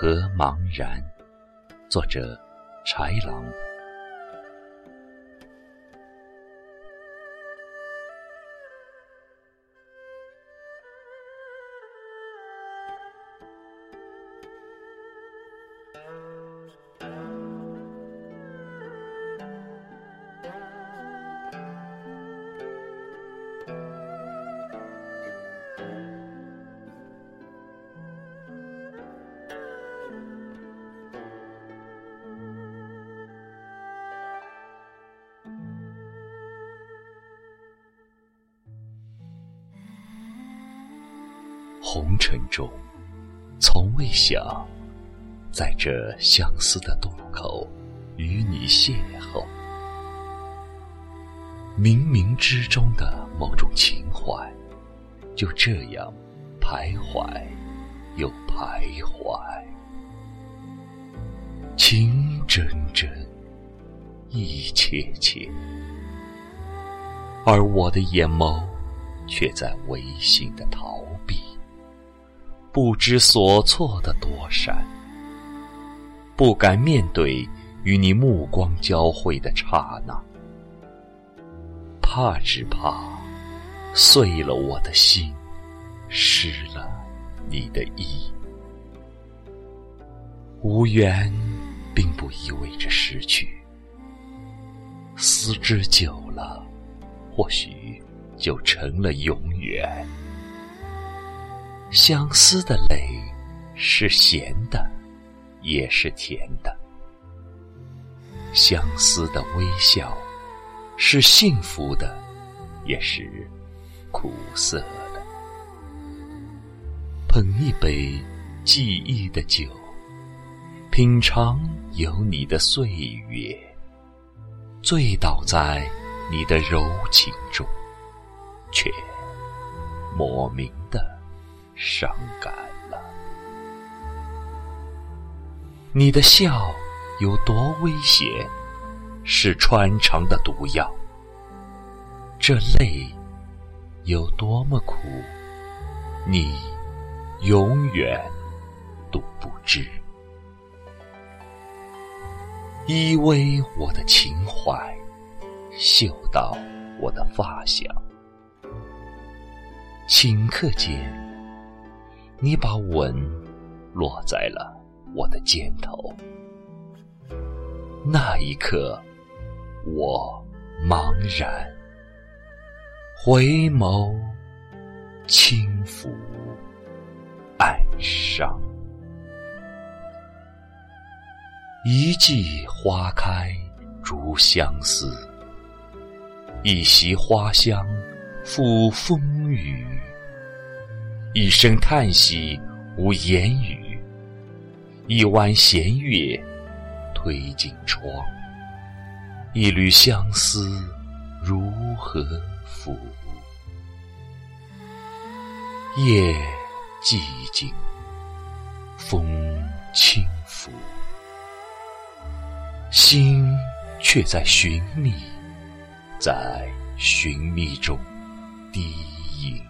和茫然？作者：豺狼。红尘中，从未想在这相思的渡口与你邂逅。冥冥之中的某种情怀，就这样徘徊又徘徊，情真真，意切切，而我的眼眸却在违心的逃避。不知所措的躲闪，不敢面对与你目光交汇的刹那，怕只怕碎了我的心，失了你的意。无缘并不意味着失去，思之久了，或许就成了永远。相思的泪是咸的，也是甜的；相思的微笑是幸福的，也是苦涩的。捧一杯记忆的酒，品尝有你的岁月，醉倒在你的柔情中，却莫名。伤感了，你的笑有多危险，是穿肠的毒药。这泪有多么苦，你永远都不知。依偎我的情怀，嗅到我的发香，顷刻间。你把吻落在了我的肩头，那一刻，我茫然，回眸轻抚暗伤。一季花开如相思，一袭花香抚风雨。一声叹息无言语，一弯弦月推进窗，一缕相思如何抚？夜寂静，风轻拂，心却在寻觅，在寻觅中低吟。